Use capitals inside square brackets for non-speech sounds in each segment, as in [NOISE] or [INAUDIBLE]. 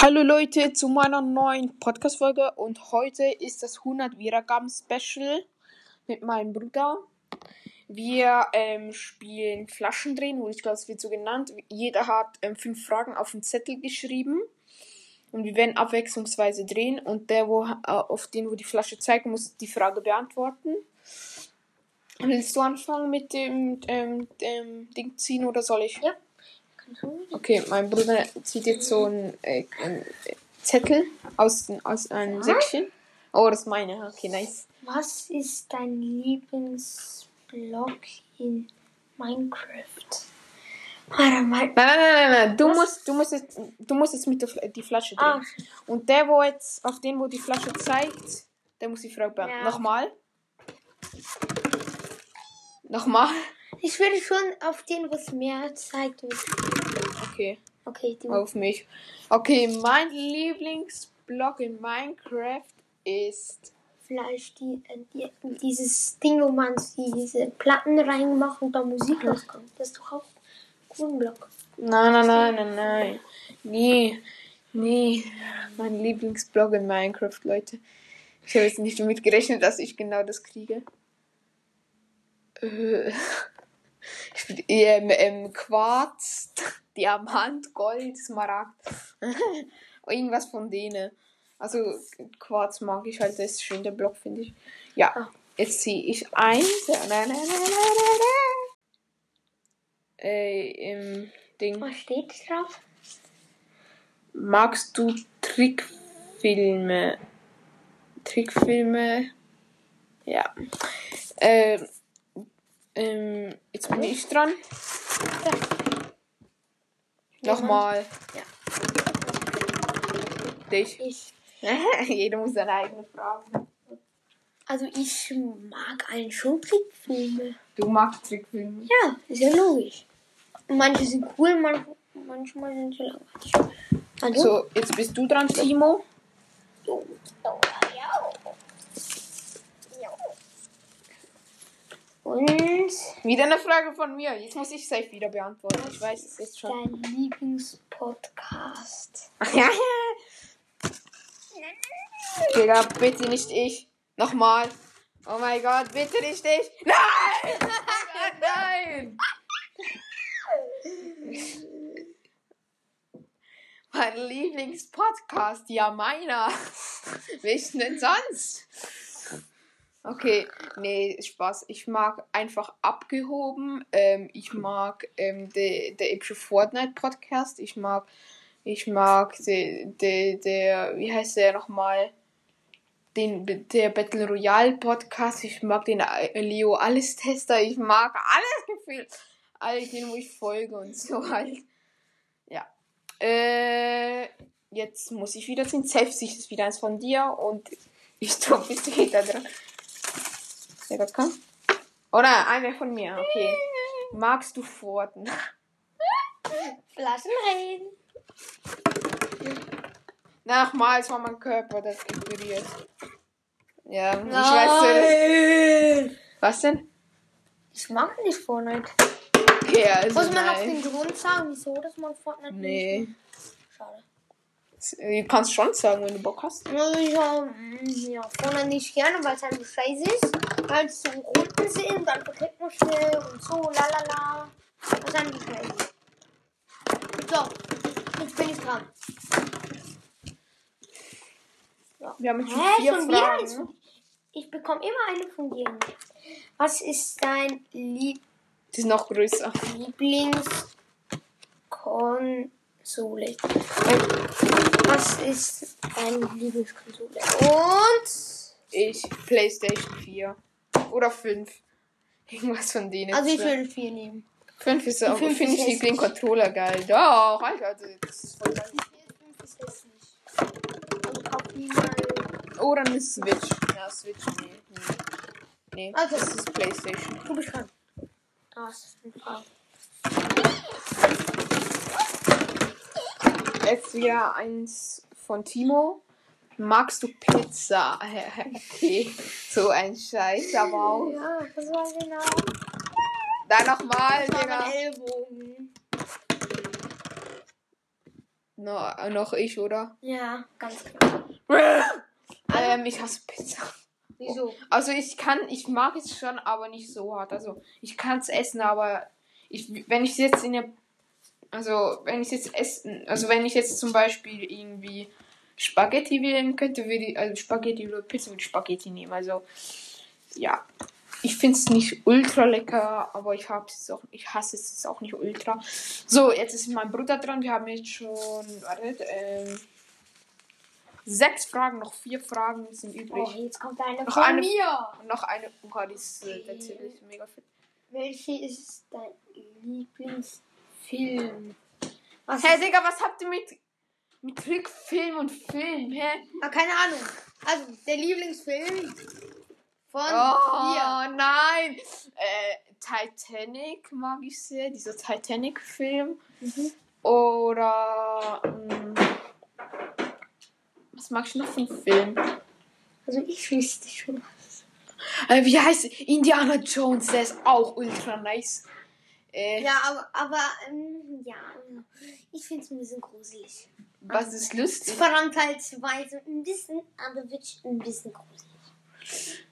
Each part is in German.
Hallo Leute zu meiner neuen Podcast-Folge und heute ist das 100 Wiedergaben-Special mit meinem Bruder. Wir ähm, spielen Flaschendrehen, wo ich glaube, es wird so genannt. Jeder hat ähm, fünf Fragen auf den Zettel geschrieben und wir werden abwechslungsweise drehen und der, wo, äh, auf den, wo die Flasche zeigt, muss die Frage beantworten. Willst du anfangen mit dem, ähm, dem Ding ziehen oder soll ich? Ja. Okay, mein Bruder zieht jetzt so einen, äh, einen Zettel aus, aus einem Säckchen. Oh, das ist meine. Okay, nice. Was ist dein Lieblingsblock in Minecraft? Warte mal. Nein, nein, nein, nein. Du Was? musst, du musst jetzt, du musst jetzt mit der die Flasche drehen. Ah, Und der, wo jetzt, auf den, wo die Flasche zeigt, der muss die Frage beantworten. Ja. Nochmal. Nochmal. ich würde schon auf den, was mehr zeigt. Okay, Okay, du. auf mich. Okay, mein Lieblingsblock in Minecraft ist. Vielleicht die, äh, die, dieses Ding, wo man diese Platten reinmacht und da Musik rauskommt. Das ist doch auch ein Block. Nein, nein, nein, nein, nein. Nee, nee. Mein Lieblingsblog in Minecraft, Leute. Ich habe jetzt nicht damit gerechnet, dass ich genau das kriege. Äh, [LAUGHS] Ich bin ähm, ähm, Quarz, Diamant, Gold, Smaragd. [LAUGHS] Irgendwas von denen. Also Quarz mag ich halt, das ist schön der Block, finde ich. Ja, Ah. jetzt ziehe ich ein. Äh, im Ding. Was steht drauf? Magst du Trickfilme? Trickfilme? Ja. Ähm, ähm, jetzt bin ich dran. Nochmal. Ja. Dich. Ich. [LAUGHS] Jeder muss seine eigene Frage. Also ich mag einen schon Trickfilme. Du magst Trickfilme. Ja, ist ja logisch. Manche sind cool, manch, manchmal sind sie langweilig. Also, So, jetzt bist du dran, Timo. Und Wieder eine Frage von mir. Jetzt muss ich safe wieder beantworten. Ich weiß es jetzt schon. dein Lieblingspodcast? Ja. Digga, bitte nicht ich. Nochmal. Oh mein Gott, bitte nicht ich. Nein! Nein! Mein Lieblingspodcast, ja meiner. Welchen denn sonst? Okay, nee, Spaß. Ich mag einfach abgehoben. Ähm, ich mag ähm, der der epische Fortnite Podcast. Ich mag, ich mag der, der, der, wie heißt der nochmal? Den, der Battle Royale Podcast. Ich mag den äh, Leo Alles Tester. Ich mag alles gefühlt. All den, wo ich folge und so halt. Ja. Äh, jetzt muss ich wieder ziehen. Safe sich ist wieder eins von dir und ich [LAUGHS] glaube, du wieder dran. Wer Gott kann? Oder einer von mir, okay. [LAUGHS] Magst du Fortnite? Flaschen reden. Nochmals war mein Körper das inspiriert. Ja, ich weiß Nein. Was denn? Ich mag nicht Fortnite. Okay, also Muss man noch nein. den Grund sagen, wieso dass man Fortnite Nee. nicht mag? Schade. Du kannst schon sagen, wenn du Bock hast. Ich hab, mm, ja, Fortnite nicht gerne, weil es halt scheiße ist. Es so Runden sind, dann verklickt man schnell und so, lalala. Das ist eigentlich crazy. So, jetzt bin ich dran. Wir haben jetzt schon Hä, vier schon wieder Fragen. eins? Ich bekomme immer eine von dir. Was ist dein Lieb Die ist noch größer. Lieblingskonsole? Was ist deine Lieblingskonsole? Und Ich, Playstation 4. Oder 5. Irgendwas von denen. also ich würde vier nehmen. 5 ist auch, fünf finde ich den Controller geil. Doch, Alter, das ist voll geil. Fünf ist hässlich. Also kauf die mal. Oder eine Switch. Ja, Switch, nee. Nee, nee Also. das ist Playstation. Du bist dran. Das ist eine Frage. Jetzt wieder eins von Timo. Magst du Pizza? [LAUGHS] okay, so ein Scheiß, aber auch. Ja, das war genau. Dann nochmal, Digga. Ellbogen. No, noch ich, oder? Ja, ganz klar. [LAUGHS] ähm, ich hasse Pizza. Wieso? Also ich kann, ich mag es schon, aber nicht so hart. Also ich kann es essen, aber ich, wenn ich jetzt in der, also wenn ich jetzt essen, also wenn ich jetzt zum Beispiel irgendwie Spaghetti wählen könnte, würde ich, also Spaghetti oder Pizza würde ich Spaghetti nehmen. Also ja, ich finde es nicht ultra lecker, aber ich habe es auch, ich hasse es jetzt auch nicht ultra. So, jetzt ist mein Bruder dran. Wir haben jetzt schon, wartet, ähm, sechs Fragen, noch vier Fragen sind übrig. Oh, jetzt kommt eine Noch von eine- mir. Und noch eine. Oh, die ist äh, tatsächlich mega fit. Welche ist dein Lieblingsfilm? Was Hey ist, Digga, was habt ihr mit, mit Trickfilm und Film, hä? ah, keine Ahnung. Also, der Lieblingsfilm von Oh, dir. nein! Äh, Titanic mag ich sehr, dieser Titanic-Film. Mhm. Oder. ähm, was mag ich noch für einen Film? Also, ich wüsste schon. Äh, wie heißt es? Indiana Jones, der ist auch ultra nice. Äh, Ja, aber, aber ähm, ja, ich finde es ein bisschen gruselig. Was ist lustig? So ein bisschen, aber wirklich ein bisschen gruselig.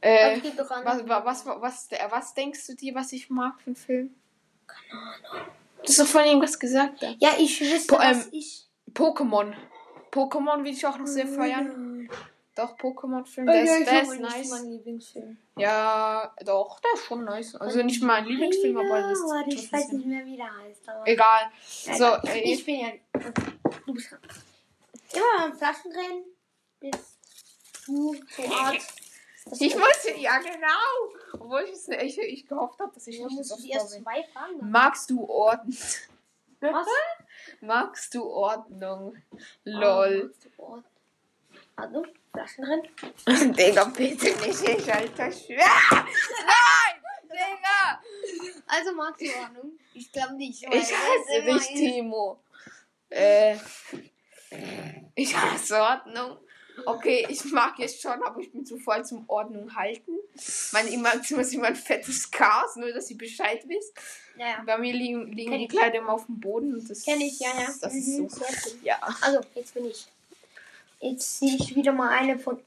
Äh, geht doch an. Was, wa- was, was, was, äh, was denkst du dir, was ich mag für einen Film? Keine Ahnung. Du hast doch vorhin irgendwas gesagt. da. Ja, ich wüsste, Po- ähm, was ich. Pokémon. Pokémon will ich auch noch sehr feiern. Doch, Pokémon-Film, Oh, der ja, ist, ich der ist nicht nice. mein Lieblingsfilm. Ja, doch, der ist schon nice. Also nicht mein Lieblingsfilm, aber das warte, ich weiß nicht mehr, wie der heißt. Egal. Ja, So, egal. äh, ich bin ja. Du bist dran. Immer am Flaschen drehen. Bist du so [LAUGHS] Art. dass ich du- muss, ja genau. Obwohl ich, es ich, ich gehofft habe, dass ich Ja, nicht musst so du die erst zwei Fragen. Magst du Ordnung? Was? [LAUGHS] Magst du Ordnung? Lol. Also, Flaschen drin. [LAUGHS] Digga, bitte nicht, ich alter Schwer. Nein! Digga! Also magst du Ordnung? Ich glaube nicht. Ich hasse dich, Timo. Äh, ich hasse Ordnung. Okay, ich mag es schon, aber ich bin zu voll zum Ordnung halten. Mein immer- Zimmer ist immer ein fettes Chaos, nur dass ihr Bescheid wisst. Ja. Bei mir liegen, liegen die. Kleider immer auf dem Boden. Und das, Kenn ich, ja, ja. Das Mhm, ist so. cool. Ja. Also, jetzt bin ich. Jetzt sehe ich wieder mal eine von.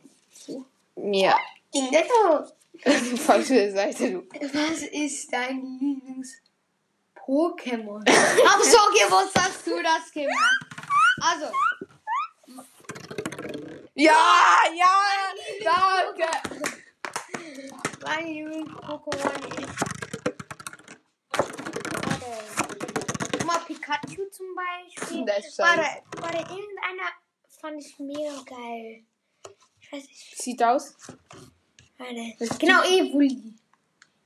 Ja. Ding, Netto. [LAUGHS] Falsche Seite, du. Was ist dein Lieblings-Pokémon? [LAUGHS] Hab so gewusst, dass du das gemacht. Also, Ja, ja, danke. mein Lieblings-Pokémon ist. Warte. Guck mal, Pikachu zum Beispiel. Das ist Warte, warte, irgendeiner fand ich mega geil. Ich weiß nicht. Sieht aus. Warte. Genau, Evoli.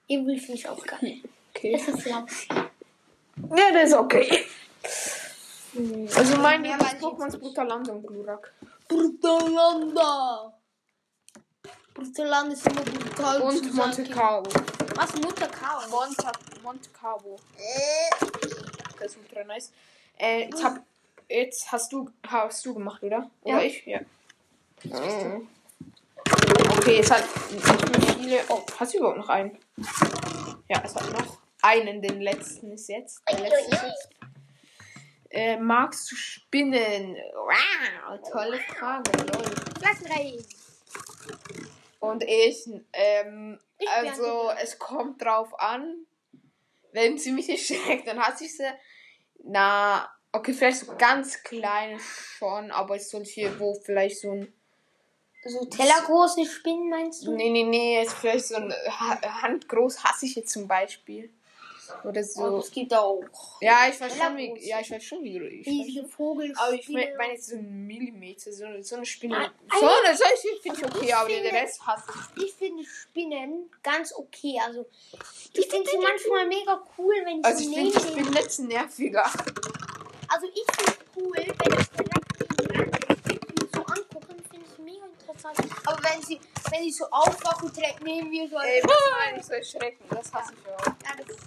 Evoli finde ich auch geil. Okay. Das ist Flapsi. Ja, das ist okay. Also mein Mehr Lieblings weiß ich Pokémon jetzt ist Brutaland und Glurak. Brutolanda. Brutolanda ist immer brutal. Und Monte. Carlo. Was? Mutter Chaos? Monte, Monte Carlo. Äh, Das ist ultra nice. Äh, jetzt, hab, jetzt hast du hast du gemacht, oder? Oder Ja. ich? Ja. Mhm. Okay, es hat nicht mehr viele. Oh, hast du überhaupt noch einen? Ja, es hat noch einen. Den letzten ist jetzt. Der letzte ist jetzt. Äh, magst du Spinnen? Wow, tolle Frage. Lol. Flaschenreis. Und ich, ähm, Ich also es kommt drauf an. Wenn sie mich nicht [LAUGHS] schreckt, dann hasse ich sie. Na, okay, vielleicht so ganz kleine schon, aber es soll hier, wo vielleicht so ein. So tellergroße Spinnen meinst du? Nee, nee, nee, ist vielleicht so ein ha Handgroß hasse ich jetzt zum Beispiel. Oder Oh, so. es gibt auch Ja, ich weiß schon, wie. Ja, ich weiß schon, wie. Riesige schon. Vogelspinnen. Aber ich meine mein jetzt so ein Millimeter, so, eine- so eine Spinne. Ah, So eine solche finde ich okay, Ich aber den finde- Rest hasse ich. ich finde Spinnen ganz okay. Also, ich finde sie manchmal mega cool, wenn ich Also so ich finde Spinnen jetzt nerviger. Also ich finde es cool, wenn ich direkt so angucken, finde ich mega interessant. Aber wenn sie, wenn sie so aufwachen, direkt neben mir so. Ey, was meine ich so erschrecken? Das hasse ich auch. Ja, das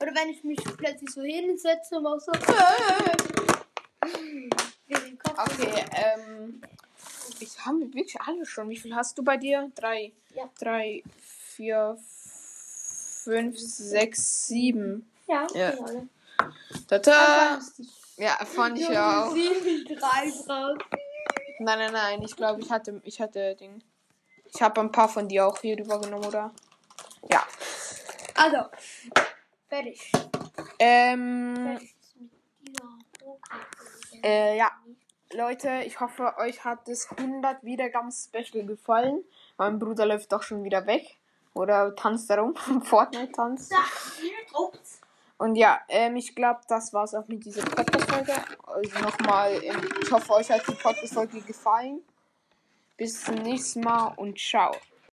oder wenn ich mich plötzlich so hinsetze und mach so. Kopf. Okay, ähm. Ich habe wirklich alle schon. Wie viel hast du bei dir? Drei. Ja. Drei, vier, fünf, sechs, sieben. Ja, Ja. alle. Tata! Ganz. Ja, fand ich Ja, auch. Ziemlich dreist raus. Nein, nein, nein. Ich glaube, ich hatte, ich hatte Ding. Ich habe ein paar von dir auch hier übergenommen, oder? Ja. Also, fertig. Ähm. Äh, ja. Leute, ich hoffe, euch hat das 100 Wiedergaben-Special gefallen. Mein Bruder läuft doch schon wieder weg. Oder tanzt darum. [LAUGHS] Fortnite-Tanz. Ja, hier druckt's. Und ja, ähm, ich glaube, das war's auch mit dieser Podcast-Folge. Also nochmal, ähm, ich hoffe, euch hat die Podcast-Folge gefallen. Bis zum nächsten Mal und ciao.